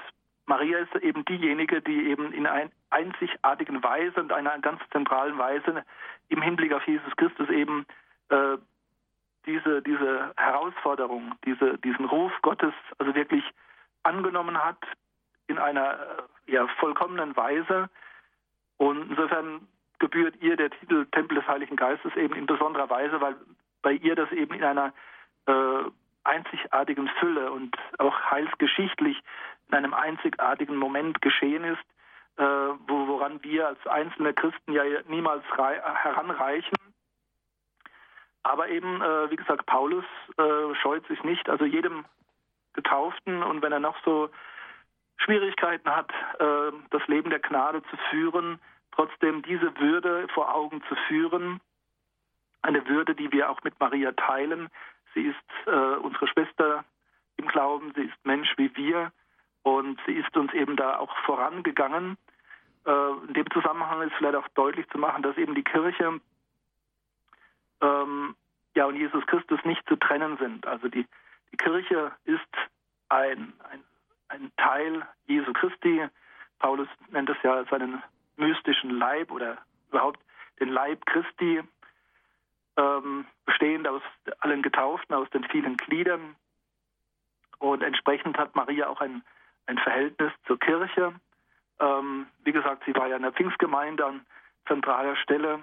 Maria ist eben diejenige, die eben in einer einzigartigen Weise und einer ganz zentralen Weise im Hinblick auf Jesus Christus eben äh, diese, diese Herausforderung, diese, diesen Ruf Gottes also wirklich angenommen hat in einer äh, ja, vollkommenen Weise. Und insofern gebührt ihr der Titel Tempel des Heiligen Geistes eben in besonderer Weise, weil bei ihr das eben in einer äh, einzigartigen Fülle und auch heilsgeschichtlich in einem einzigartigen Moment geschehen ist, woran wir als einzelne Christen ja niemals heranreichen. Aber eben, äh, wie gesagt, Paulus äh, scheut sich nicht, also jedem Getauften und wenn er noch so Schwierigkeiten hat, äh, das Leben der Gnade zu führen, trotzdem diese Würde vor Augen zu führen, eine Würde, die wir auch mit Maria teilen. Sie ist äh, unsere Schwester im Glauben, sie ist Mensch wie wir und sie ist uns eben da auch vorangegangen. Äh, in dem Zusammenhang ist vielleicht auch deutlich zu machen, dass eben die Kirche ähm, ja, und Jesus Christus nicht zu trennen sind. Also die, die Kirche ist ein, ein, ein Teil Jesu Christi. Paulus nennt es ja seinen mystischen Leib oder überhaupt den Leib Christi, ähm, bestehend aus allen Getauften, aus den vielen Gliedern. Und entsprechend hat Maria auch ein, ein Verhältnis zur Kirche. Ähm, wie gesagt, sie war ja in der Pfingstgemeinde an zentraler Stelle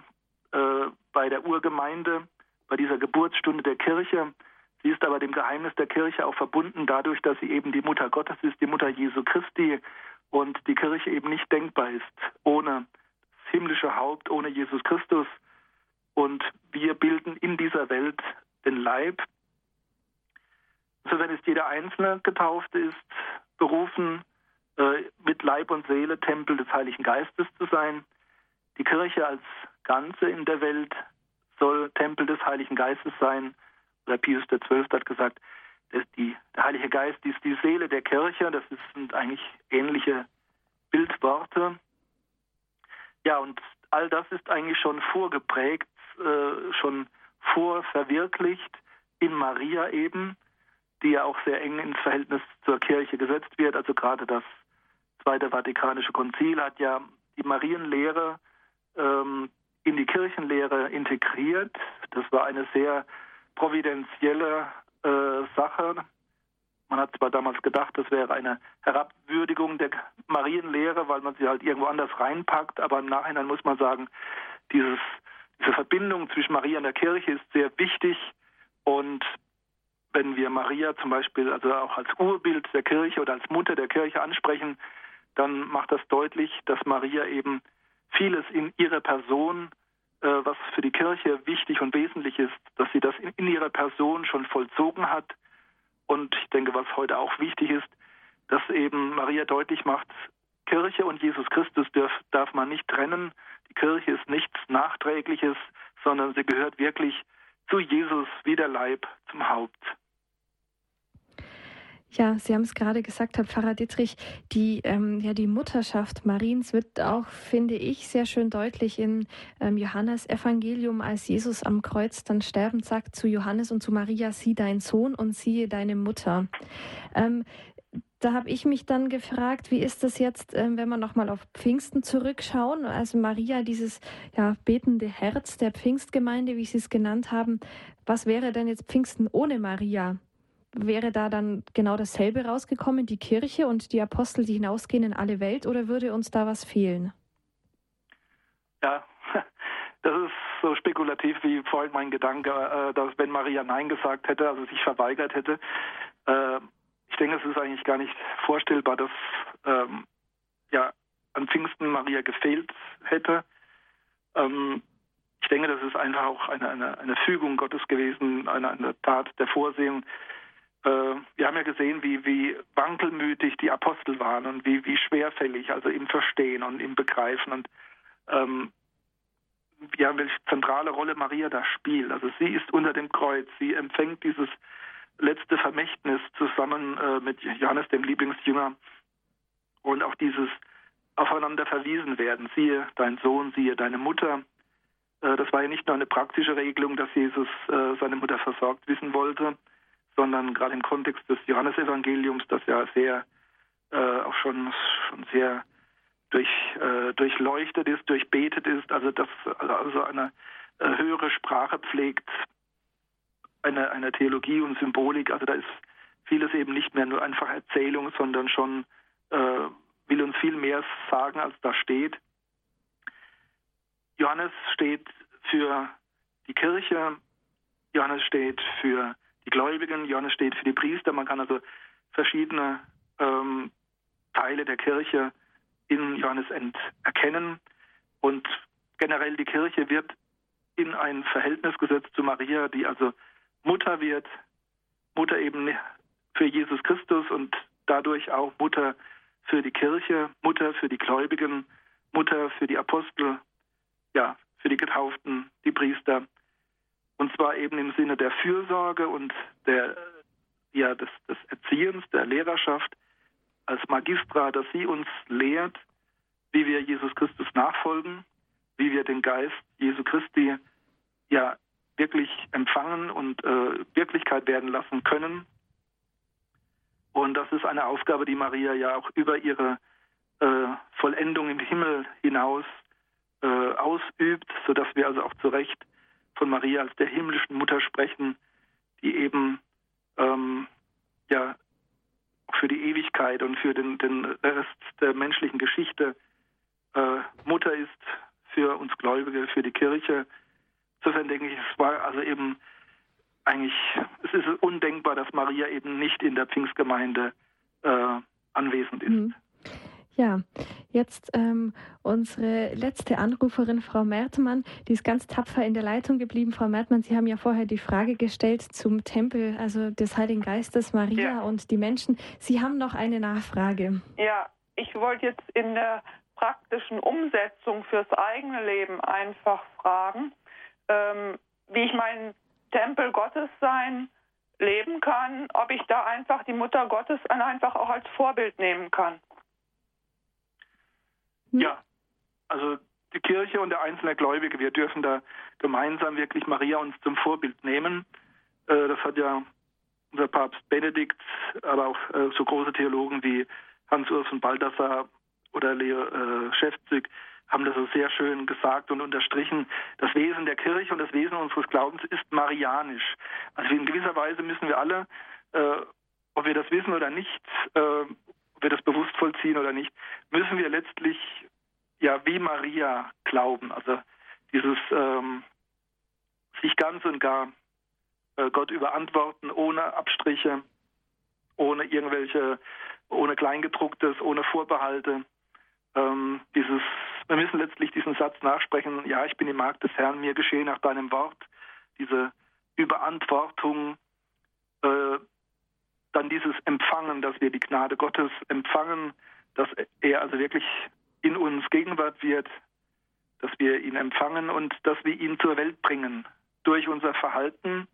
äh, bei der Urgemeinde bei dieser Geburtsstunde der Kirche. Sie ist aber dem Geheimnis der Kirche auch verbunden dadurch, dass sie eben die Mutter Gottes ist, die Mutter Jesu Christi und die Kirche eben nicht denkbar ist ohne das himmlische Haupt, ohne Jesus Christus. Und wir bilden in dieser Welt den Leib. Insofern ist jeder Einzelne getauft ist, berufen, äh, mit Leib und Seele Tempel des Heiligen Geistes zu sein. Die Kirche als Ganze in der Welt soll Tempel des Heiligen Geistes sein. Oder Pius XII. hat gesagt, dass die, der Heilige Geist ist die Seele der Kirche. Das sind eigentlich ähnliche Bildworte. Ja, und all das ist eigentlich schon vorgeprägt, äh, schon vorverwirklicht in Maria eben, die ja auch sehr eng ins Verhältnis zur Kirche gesetzt wird. Also gerade das Zweite Vatikanische Konzil hat ja die Marienlehre ähm, in die Kirchenlehre integriert. Das war eine sehr providentielle äh, Sache. Man hat zwar damals gedacht, das wäre eine Herabwürdigung der Marienlehre, weil man sie halt irgendwo anders reinpackt, aber im Nachhinein muss man sagen, dieses, diese Verbindung zwischen Maria und der Kirche ist sehr wichtig und wenn wir Maria zum Beispiel also auch als Urbild der Kirche oder als Mutter der Kirche ansprechen, dann macht das deutlich, dass Maria eben vieles in ihrer Person, äh, was für die Kirche wichtig und wesentlich ist, dass sie das in, in ihrer Person schon vollzogen hat. Und ich denke, was heute auch wichtig ist, dass eben Maria deutlich macht, Kirche und Jesus Christus darf, darf man nicht trennen. Die Kirche ist nichts Nachträgliches, sondern sie gehört wirklich zu Jesus wie der Leib zum Haupt. Ja, Sie haben es gerade gesagt, Herr Pfarrer Dietrich, die, ähm, ja, die Mutterschaft Mariens wird auch, finde ich, sehr schön deutlich in ähm, Johannes Evangelium, als Jesus am Kreuz dann sterbend sagt zu Johannes und zu Maria, sieh dein Sohn und siehe deine Mutter. Ähm, da habe ich mich dann gefragt, wie ist das jetzt, ähm, wenn wir nochmal auf Pfingsten zurückschauen? Also Maria, dieses ja, betende Herz der Pfingstgemeinde, wie Sie es genannt haben. Was wäre denn jetzt Pfingsten ohne Maria? Wäre da dann genau dasselbe rausgekommen, die Kirche und die Apostel, die hinausgehen in alle Welt, oder würde uns da was fehlen? Ja, das ist so spekulativ wie vorhin mein Gedanke, äh, dass wenn Maria Nein gesagt hätte, also sich verweigert hätte, äh, ich denke, es ist eigentlich gar nicht vorstellbar, dass ähm, ja an Pfingsten Maria gefehlt hätte. Ähm, ich denke, das ist einfach auch eine, eine, eine Fügung Gottes gewesen, eine, eine Tat der Vorsehung, wir haben ja gesehen, wie, wie wankelmütig die Apostel waren und wie, wie schwerfällig, also im Verstehen und im Begreifen und ähm, ja, welche zentrale Rolle Maria da spielt. Also sie ist unter dem Kreuz, sie empfängt dieses letzte Vermächtnis zusammen äh, mit Johannes, dem Lieblingsjünger, und auch dieses aufeinander verwiesen werden. Siehe dein Sohn, siehe deine Mutter. Äh, das war ja nicht nur eine praktische Regelung, dass Jesus äh, seine Mutter versorgt wissen wollte, sondern gerade im Kontext des Johannesevangeliums, das ja sehr äh, auch schon, schon sehr durch, äh, durchleuchtet ist, durchbetet ist, also das also eine äh, höhere Sprache pflegt, eine, eine Theologie und Symbolik, also da ist vieles eben nicht mehr nur einfach Erzählung, sondern schon äh, will uns viel mehr sagen, als da steht. Johannes steht für die Kirche, Johannes steht für die Gläubigen, Johannes steht für die Priester. Man kann also verschiedene ähm, Teile der Kirche in Johannes erkennen. Und generell die Kirche wird in ein Verhältnis gesetzt zu Maria, die also Mutter wird, Mutter eben für Jesus Christus und dadurch auch Mutter für die Kirche, Mutter für die Gläubigen, Mutter für die Apostel, ja, für die Getauften, die Priester. Und zwar eben im Sinne der Fürsorge und der, ja, des, des Erziehens, der Lehrerschaft als Magistra, dass sie uns lehrt, wie wir Jesus Christus nachfolgen, wie wir den Geist Jesu Christi ja wirklich empfangen und äh, Wirklichkeit werden lassen können. Und das ist eine Aufgabe, die Maria ja auch über ihre äh, Vollendung im Himmel hinaus äh, ausübt, sodass wir also auch zu Recht von Maria als der himmlischen Mutter sprechen, die eben ähm, ja für die Ewigkeit und für den, den Rest der menschlichen Geschichte äh, Mutter ist für uns Gläubige, für die Kirche. Insofern denke ich, es war also eben eigentlich, es ist undenkbar, dass Maria eben nicht in der Pfingstgemeinde äh, anwesend ist. Mhm. Ja, jetzt ähm, unsere letzte Anruferin, Frau Mertmann, die ist ganz tapfer in der Leitung geblieben. Frau Mertmann, Sie haben ja vorher die Frage gestellt zum Tempel, also des Heiligen Geistes, Maria ja. und die Menschen. Sie haben noch eine Nachfrage. Ja, ich wollte jetzt in der praktischen Umsetzung fürs eigene Leben einfach fragen, ähm, wie ich meinen Tempel Gottes sein leben kann, ob ich da einfach die Mutter Gottes einfach auch als Vorbild nehmen kann. Hm? Ja, also die Kirche und der einzelne Gläubige, wir dürfen da gemeinsam wirklich Maria uns zum Vorbild nehmen. Äh, das hat ja unser Papst Benedikt, aber auch äh, so große Theologen wie Hans-Urs von Balthasar oder Leo äh, Schäfzig haben das so sehr schön gesagt und unterstrichen. Das Wesen der Kirche und das Wesen unseres Glaubens ist marianisch. Also in gewisser Weise müssen wir alle, äh, ob wir das wissen oder nicht, äh, wir das bewusst vollziehen oder nicht, müssen wir letztlich ja wie Maria glauben. Also dieses ähm, sich ganz und gar äh, Gott überantworten, ohne Abstriche, ohne irgendwelche, ohne Kleingedrucktes, ohne Vorbehalte. Ähm, dieses, wir müssen letztlich diesen Satz nachsprechen, ja, ich bin die Magd des Herrn, mir geschehe nach deinem Wort. Diese Überantwortung, äh, dann dieses Empfangen, dass wir die Gnade Gottes empfangen, dass er also wirklich in uns Gegenwart wird, dass wir ihn empfangen und dass wir ihn zur Welt bringen. Durch unser Verhalten,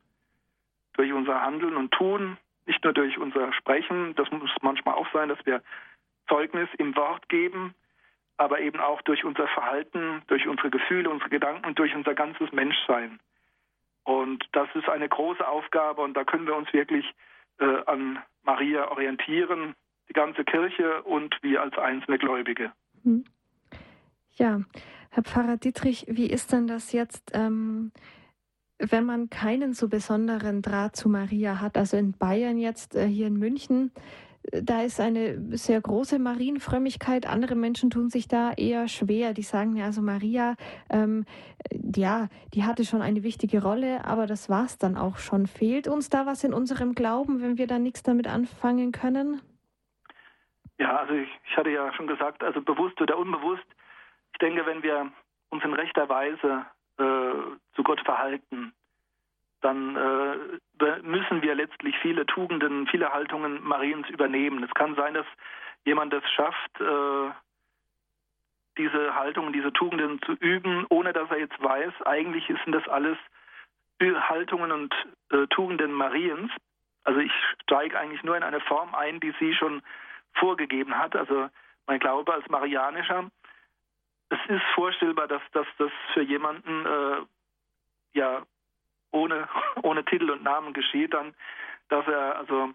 durch unser Handeln und Tun, nicht nur durch unser Sprechen, das muss manchmal auch sein, dass wir Zeugnis im Wort geben, aber eben auch durch unser Verhalten, durch unsere Gefühle, unsere Gedanken, durch unser ganzes Menschsein. Und das ist eine große Aufgabe und da können wir uns wirklich äh, an Maria orientieren, die ganze Kirche und wir als einzelne Gläubige. Hm. Ja, Herr Pfarrer Dietrich, wie ist denn das jetzt, ähm, wenn man keinen so besonderen Draht zu Maria hat? Also in Bayern jetzt, äh, hier in München, da ist eine sehr große Marienfrömmigkeit. Andere Menschen tun sich da eher schwer. Die sagen ja, also Maria, ähm, ja, die hatte schon eine wichtige Rolle, aber das war es dann auch schon. Fehlt uns da was in unserem Glauben, wenn wir da nichts damit anfangen können? Ja, also ich, ich hatte ja schon gesagt, also bewusst oder unbewusst, ich denke, wenn wir uns in rechter Weise äh, zu Gott verhalten, dann äh, müssen wir letztlich viele Tugenden, viele Haltungen Mariens übernehmen. Es kann sein, dass jemand es schafft, äh, diese Haltungen, diese Tugenden zu üben, ohne dass er jetzt weiß, eigentlich sind das alles Haltungen und äh, Tugenden Mariens. Also ich steige eigentlich nur in eine Form ein, die sie schon vorgegeben hat. Also mein Glaube als Marianischer. Es ist vorstellbar, dass, dass das für jemanden äh, ja ohne, ohne Titel und Namen geschieht, dann, dass er also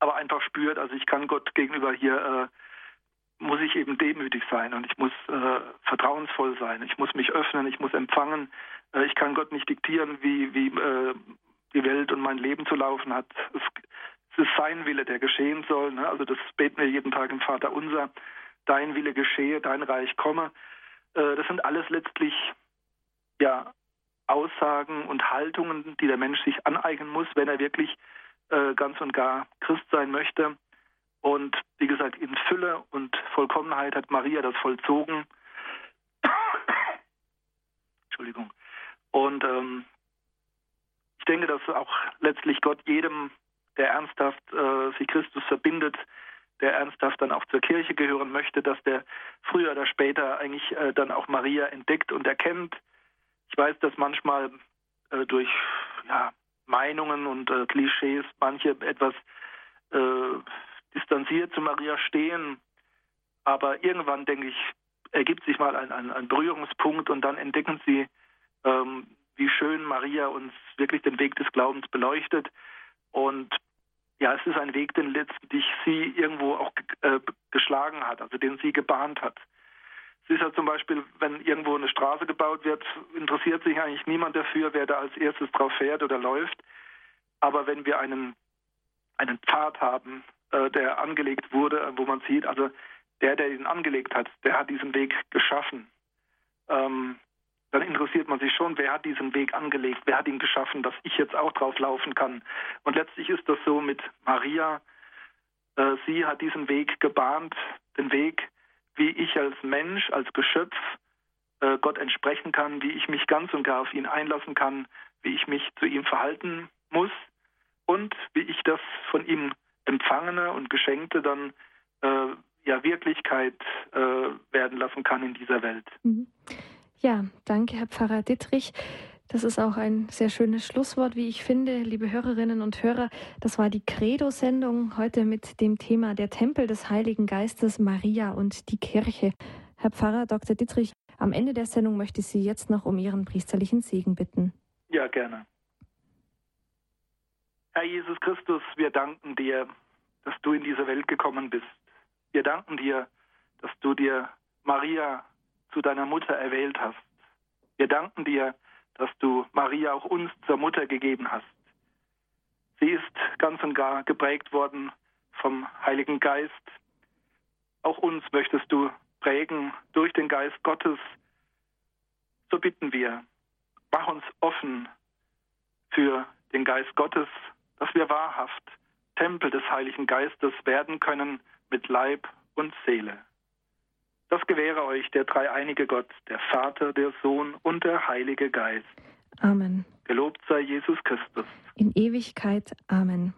aber einfach spürt, also ich kann Gott gegenüber hier, äh, muss ich eben demütig sein und ich muss äh, vertrauensvoll sein, ich muss mich öffnen, ich muss empfangen, äh, ich kann Gott nicht diktieren, wie, wie äh, die Welt und mein Leben zu laufen hat. Es, es ist sein Wille, der geschehen soll. Ne? Also das beten wir jeden Tag im Vater unser. Dein Wille geschehe, dein Reich komme. Äh, das sind alles letztlich ja Aussagen und Haltungen, die der Mensch sich aneignen muss, wenn er wirklich äh, ganz und gar Christ sein möchte. Und wie gesagt, in Fülle und Vollkommenheit hat Maria das vollzogen. Entschuldigung. Und ähm, ich denke, dass auch letztlich Gott jedem, der ernsthaft äh, sich Christus verbindet, der ernsthaft dann auch zur Kirche gehören möchte, dass der früher oder später eigentlich äh, dann auch Maria entdeckt und erkennt. Ich weiß, dass manchmal äh, durch ja, Meinungen und äh, Klischees manche etwas äh, distanziert zu Maria stehen. Aber irgendwann, denke ich, ergibt sich mal ein, ein, ein Berührungspunkt und dann entdecken sie, ähm, wie schön Maria uns wirklich den Weg des Glaubens beleuchtet. Und ja, es ist ein Weg, den letztlich sie irgendwo auch äh, geschlagen hat, also den sie gebahnt hat. Es ist ja zum Beispiel, wenn irgendwo eine Straße gebaut wird, interessiert sich eigentlich niemand dafür, wer da als erstes drauf fährt oder läuft. Aber wenn wir einen, einen Pfad haben, äh, der angelegt wurde, wo man sieht, also der, der ihn angelegt hat, der hat diesen Weg geschaffen. Ähm, dann interessiert man sich schon, wer hat diesen Weg angelegt, wer hat ihn geschaffen, dass ich jetzt auch drauf laufen kann. Und letztlich ist das so mit Maria. Äh, sie hat diesen Weg gebahnt, den Weg, wie ich als Mensch, als Geschöpf äh, Gott entsprechen kann, wie ich mich ganz und gar auf ihn einlassen kann, wie ich mich zu ihm verhalten muss und wie ich das von ihm Empfangene und Geschenkte dann äh, ja Wirklichkeit äh, werden lassen kann in dieser Welt. Mhm. Ja, danke, Herr Pfarrer Dittrich. Das ist auch ein sehr schönes Schlusswort, wie ich finde, liebe Hörerinnen und Hörer. Das war die Credo-Sendung heute mit dem Thema der Tempel des Heiligen Geistes, Maria und die Kirche. Herr Pfarrer Dr. Dittrich, am Ende der Sendung möchte ich Sie jetzt noch um Ihren priesterlichen Segen bitten. Ja, gerne. Herr Jesus Christus, wir danken dir, dass du in diese Welt gekommen bist. Wir danken dir, dass du dir Maria zu deiner Mutter erwählt hast. Wir danken dir, dass du Maria auch uns zur Mutter gegeben hast. Sie ist ganz und gar geprägt worden vom Heiligen Geist. Auch uns möchtest du prägen durch den Geist Gottes. So bitten wir, mach uns offen für den Geist Gottes dass wir wahrhaft Tempel des Heiligen Geistes werden können mit Leib und Seele. Das gewähre euch der dreieinige Gott, der Vater, der Sohn und der Heilige Geist. Amen. Gelobt sei Jesus Christus. In Ewigkeit. Amen.